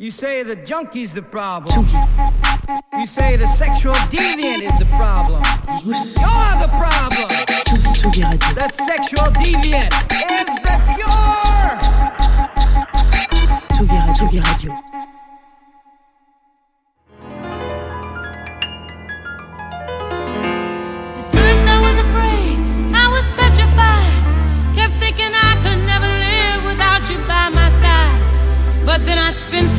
You say the junkie's the problem. You say the sexual deviant is the problem. You're the problem. The sexual deviant is the cure.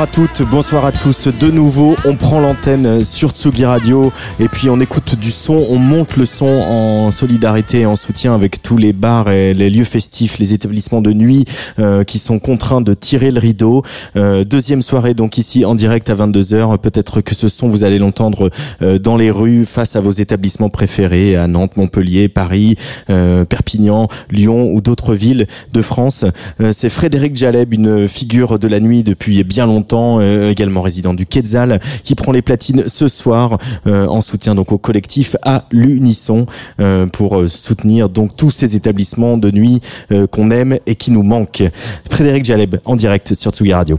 Bonsoir à toutes, bonsoir à tous. De nouveau, on prend l'antenne sur Tsugi Radio et puis on écoute du son, on monte le son en solidarité et en soutien avec tous les bars et les lieux festifs, les établissements de nuit euh, qui sont contraints de tirer le rideau. Euh, deuxième soirée donc ici en direct à 22h. Peut-être que ce son vous allez l'entendre euh, dans les rues face à vos établissements préférés à Nantes, Montpellier, Paris, Perpignan, Lyon ou d'autres villes de France. C'est Frédéric Jaleb, une figure de la nuit depuis bien longtemps, également résident du Quetzal, qui prend les platines ce soir en soutien donc au collectif à l'unisson pour euh, soutenir donc tous ces établissements de nuit euh, qu'on aime et qui nous manquent. Frédéric Jaleb en direct sur Tsugi Radio.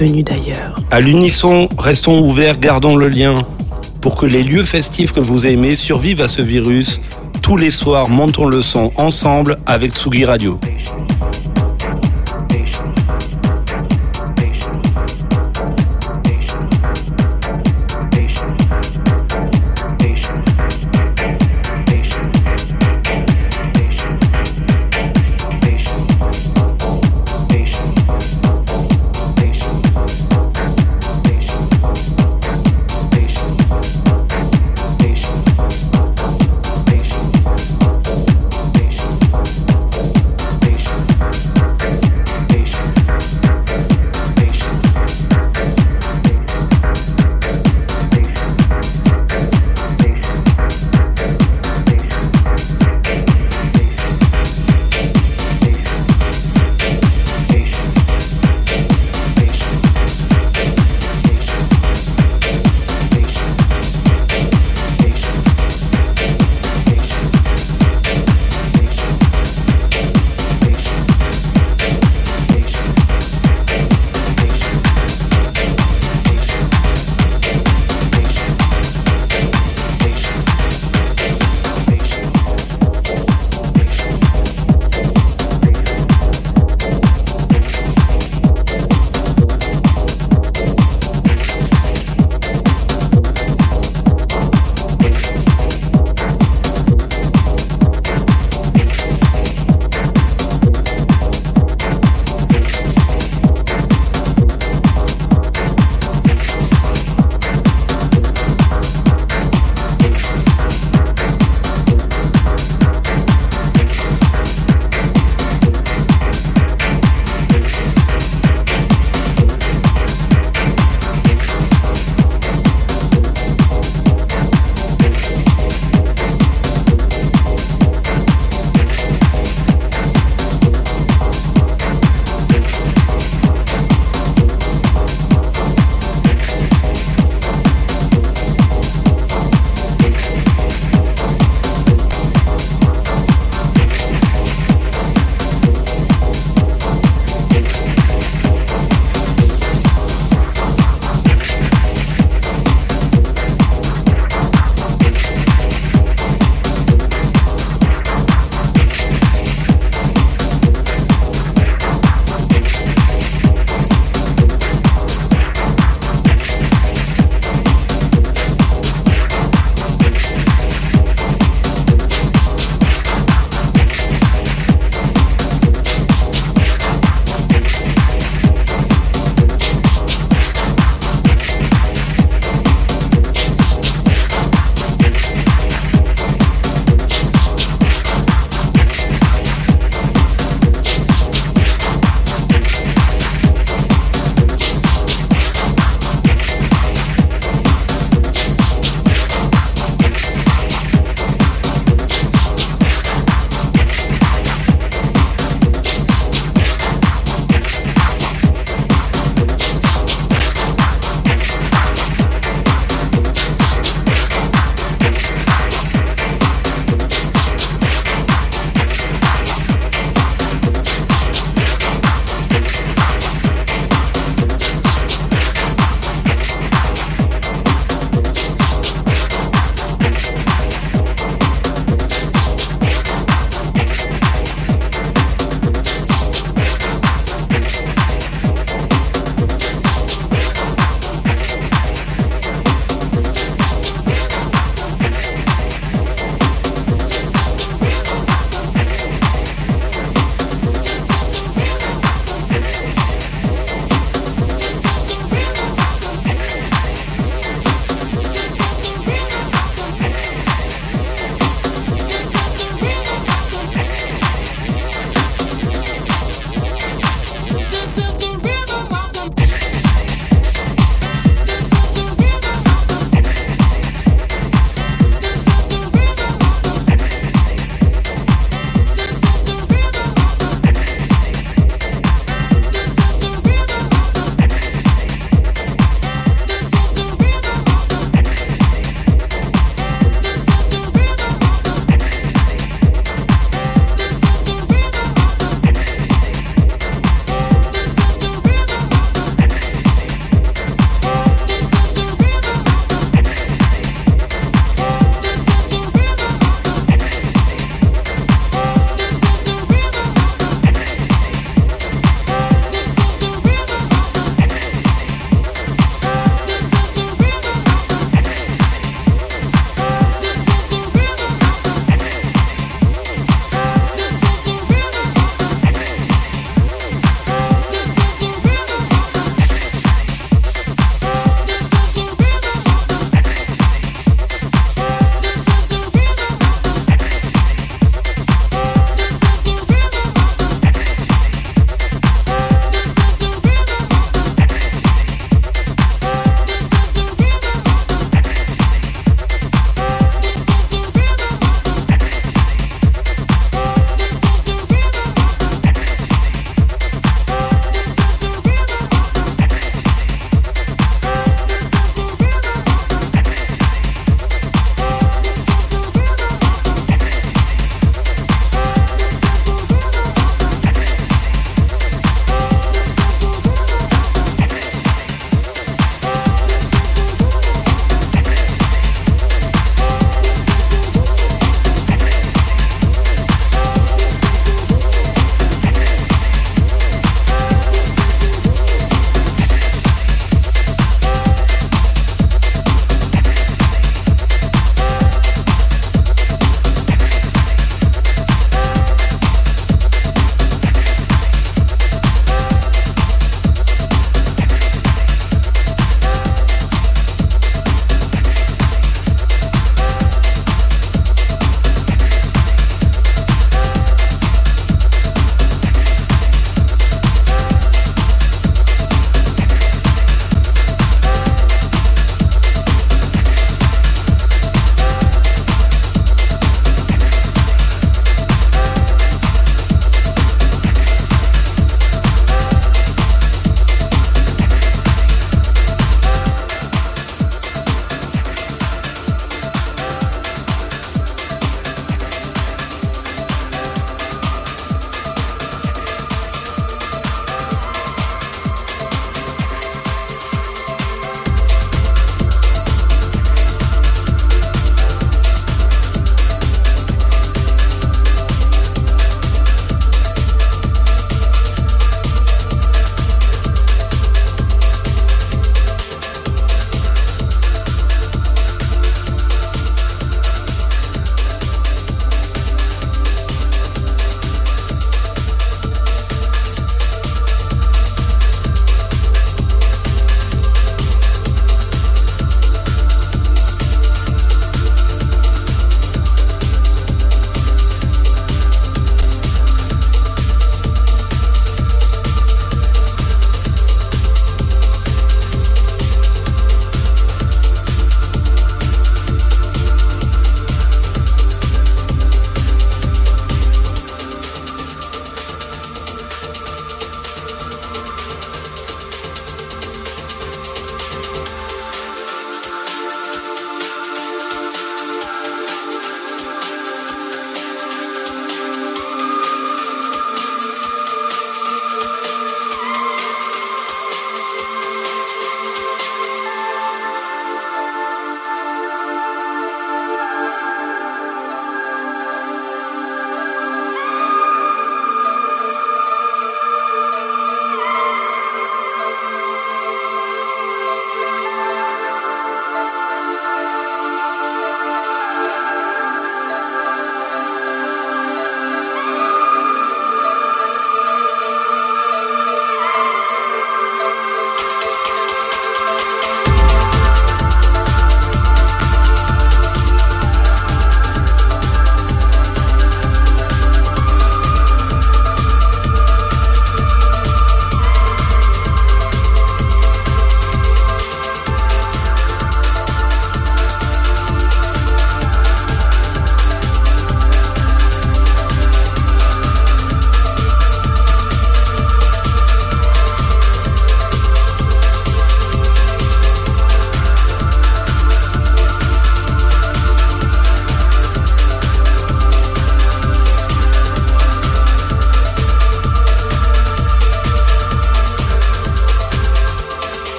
Venue d'ailleurs. À l'unisson, restons ouverts, gardons le lien. Pour que les lieux festifs que vous aimez survivent à ce virus, tous les soirs, montons le son ensemble avec Tsugi Radio.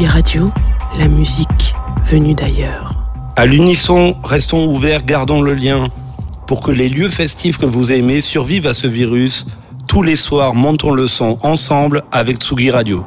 Tsugi Radio, la musique venue d'ailleurs. À l'unisson, restons ouverts, gardons le lien. Pour que les lieux festifs que vous aimez survivent à ce virus, tous les soirs, montons le son ensemble avec Tsugi Radio.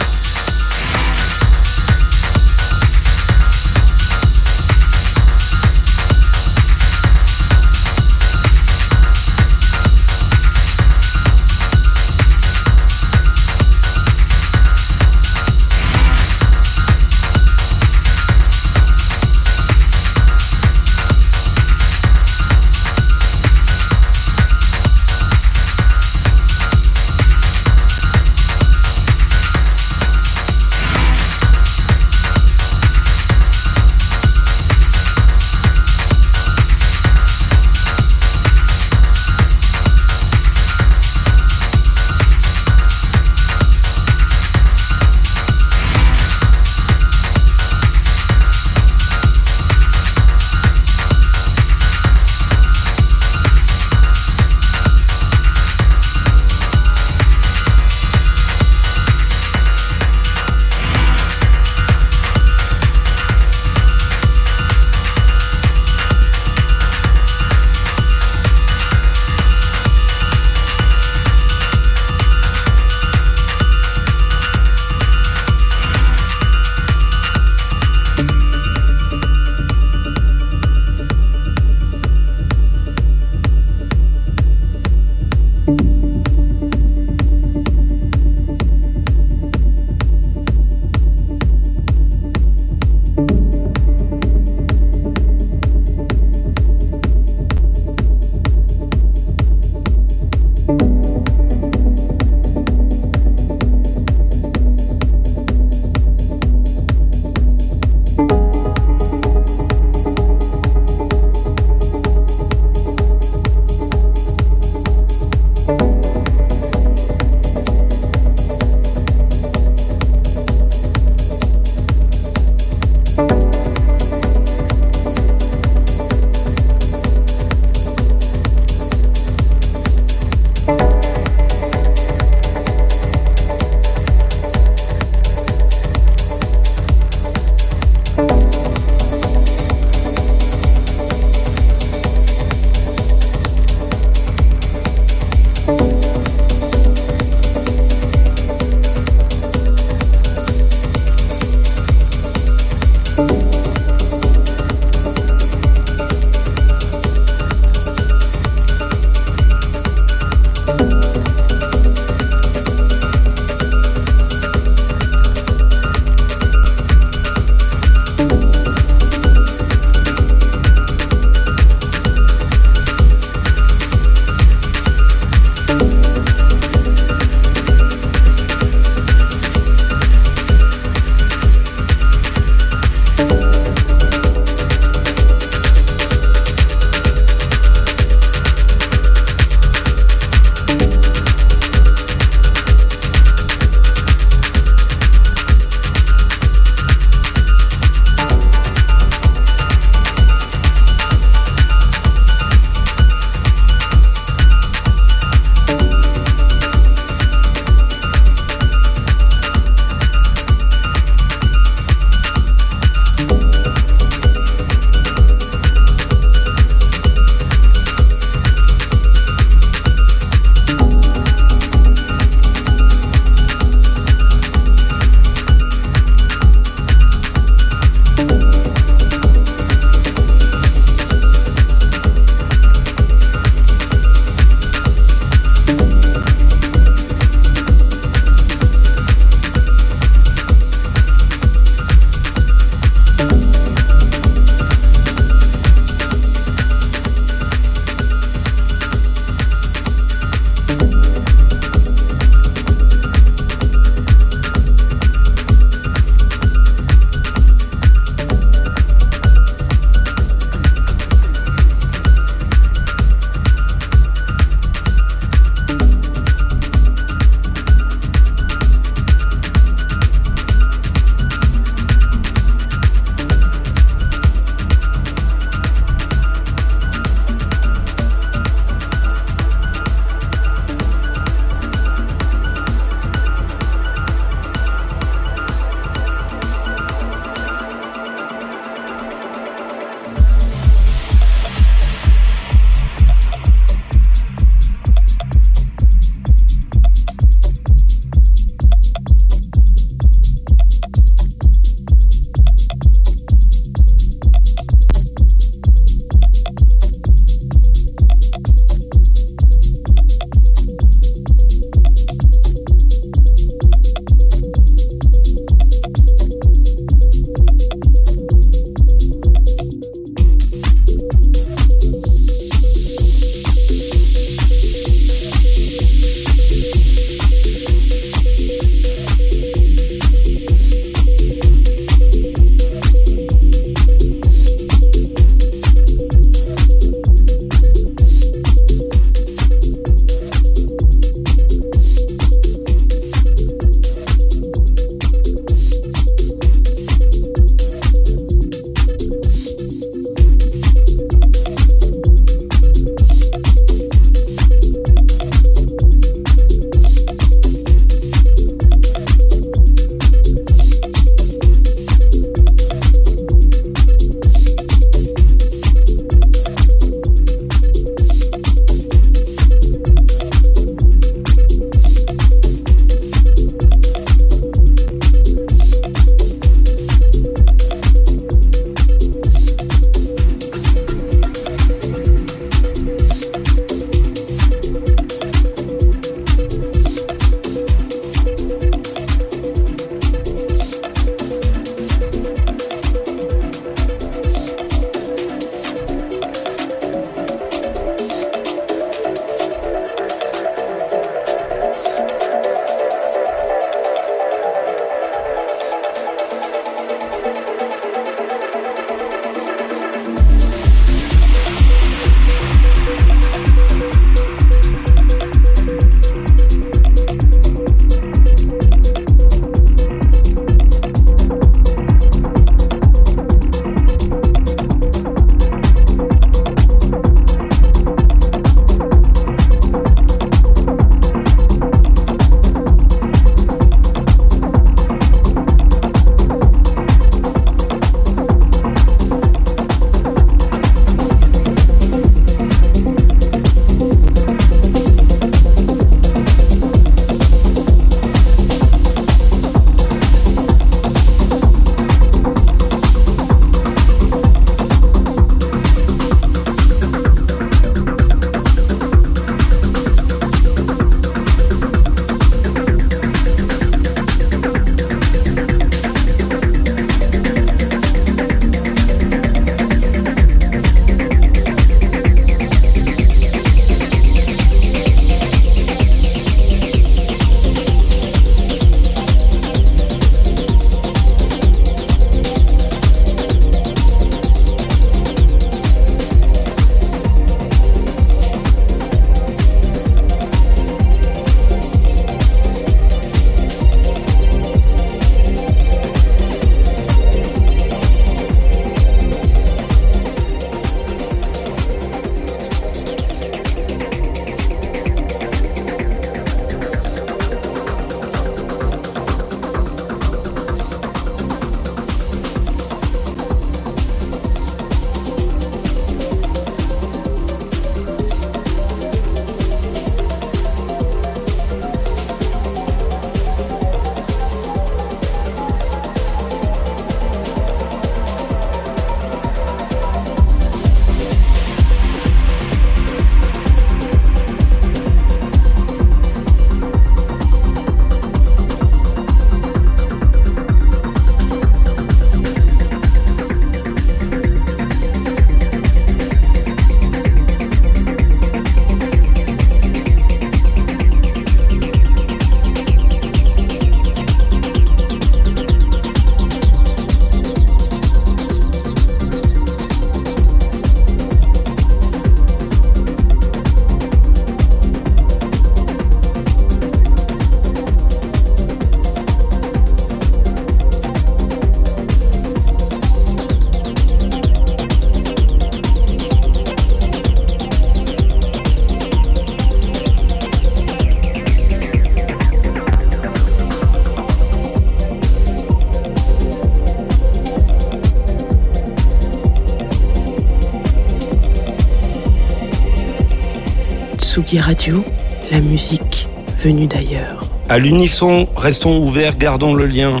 Tsugi Radio, la musique venue d'ailleurs. À l'unisson, restons ouverts, gardons le lien.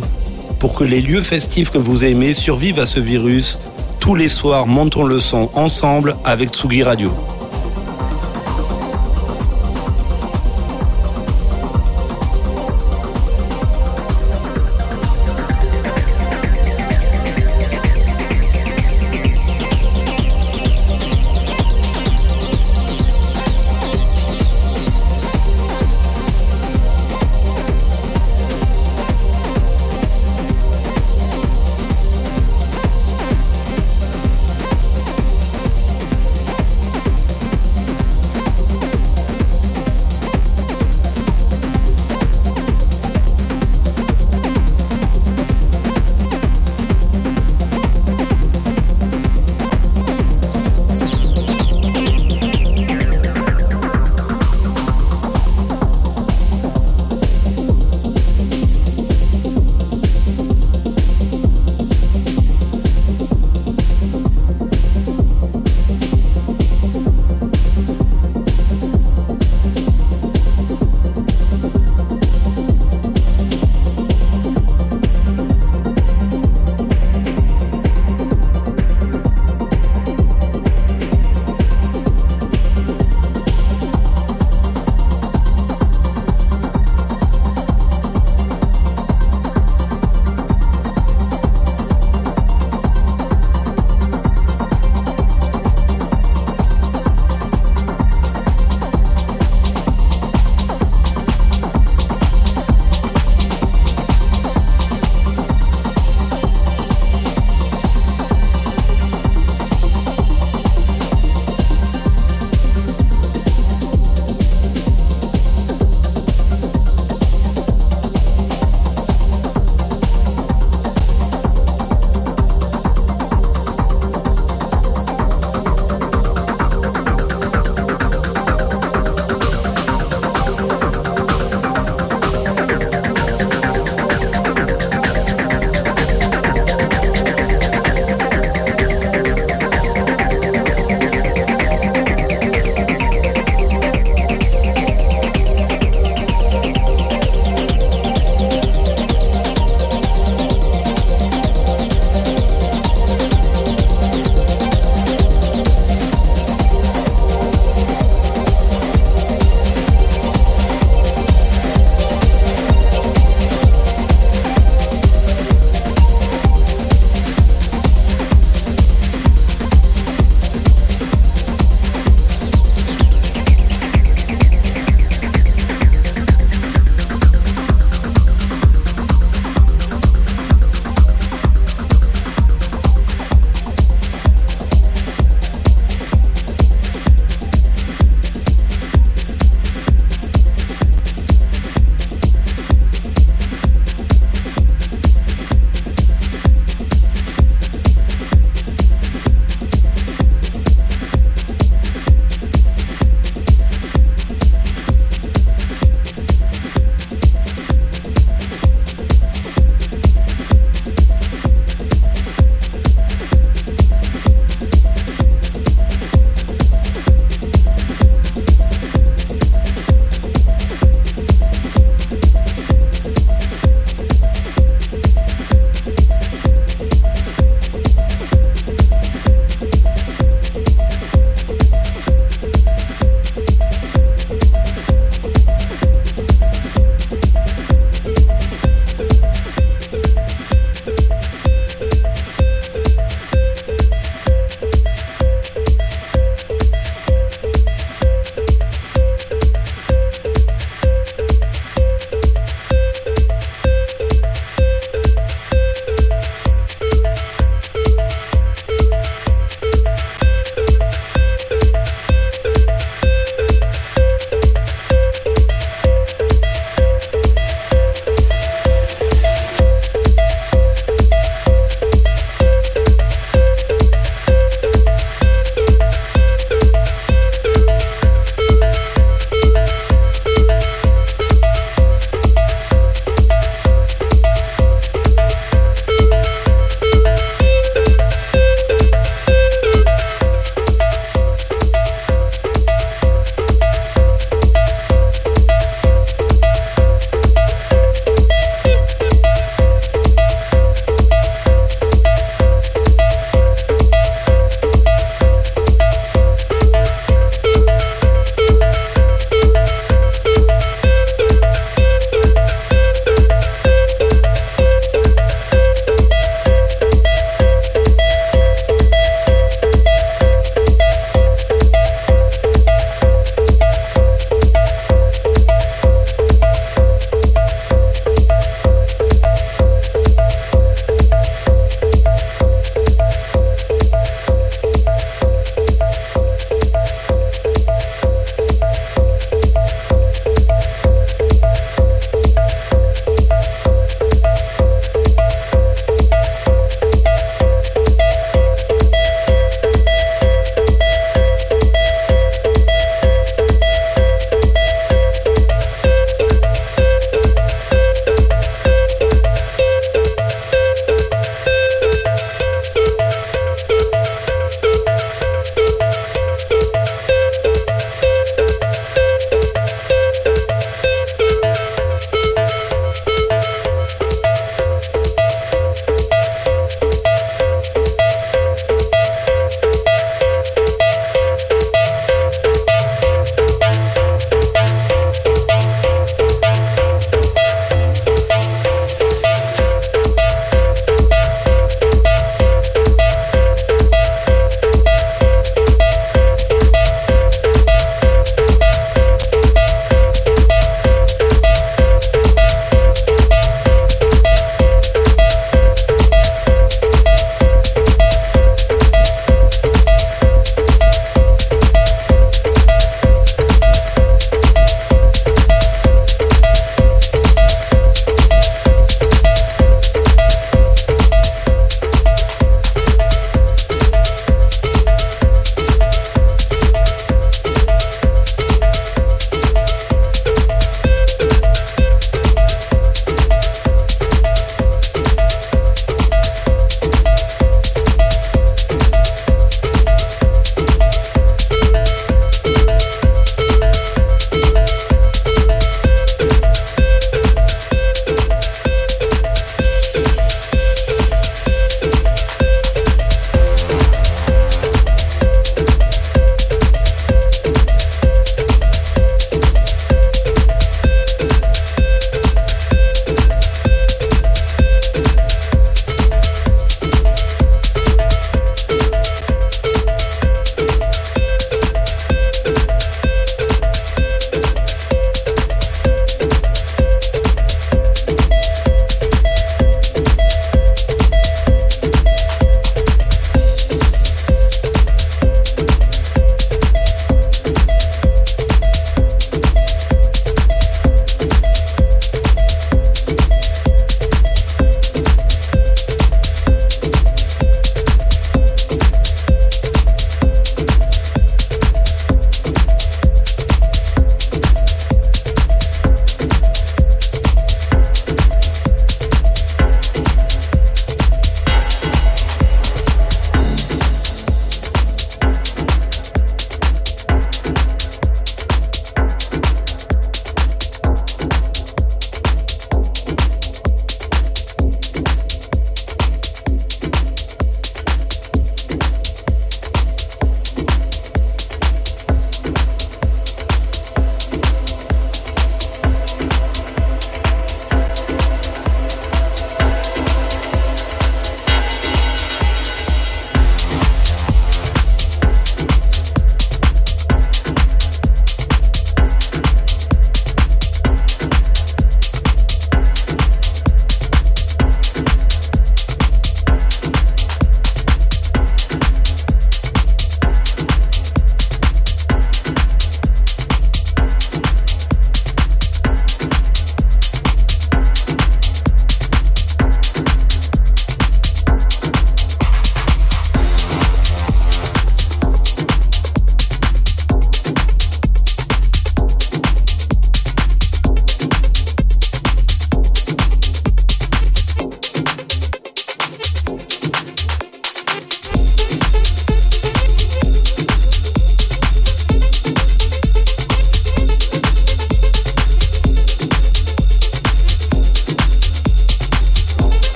Pour que les lieux festifs que vous aimez survivent à ce virus, tous les soirs, montons le son ensemble avec Tsugi Radio.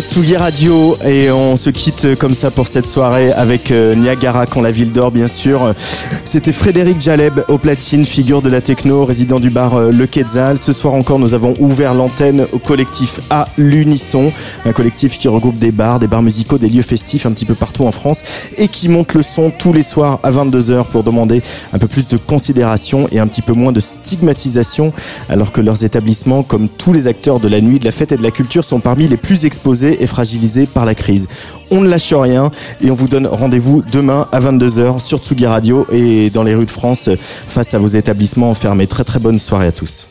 Tsugi Radio et on se quitte comme ça pour cette soirée avec euh, Niagara quand la ville dort bien sûr. C'était Frédéric Jaleb au platine, figure de la techno, résident du bar euh, Le Quetzal. Ce soir encore nous avons ouvert l'antenne au collectif A l'Unisson, un collectif qui regroupe des bars, des bars musicaux, des lieux festifs un petit peu partout en France et qui monte le son tous les soirs à 22h pour demander un peu plus de considération et un petit peu moins de stigmatisation alors que leurs établissements comme tous les acteurs de la nuit, de la fête et de la culture sont parmi les plus exposés et fragilisés par la crise. On ne lâche rien et on vous donne rendez-vous demain à 22h sur Tsugi Radio et dans les rues de France face à vos établissements fermés. Très très bonne soirée à tous.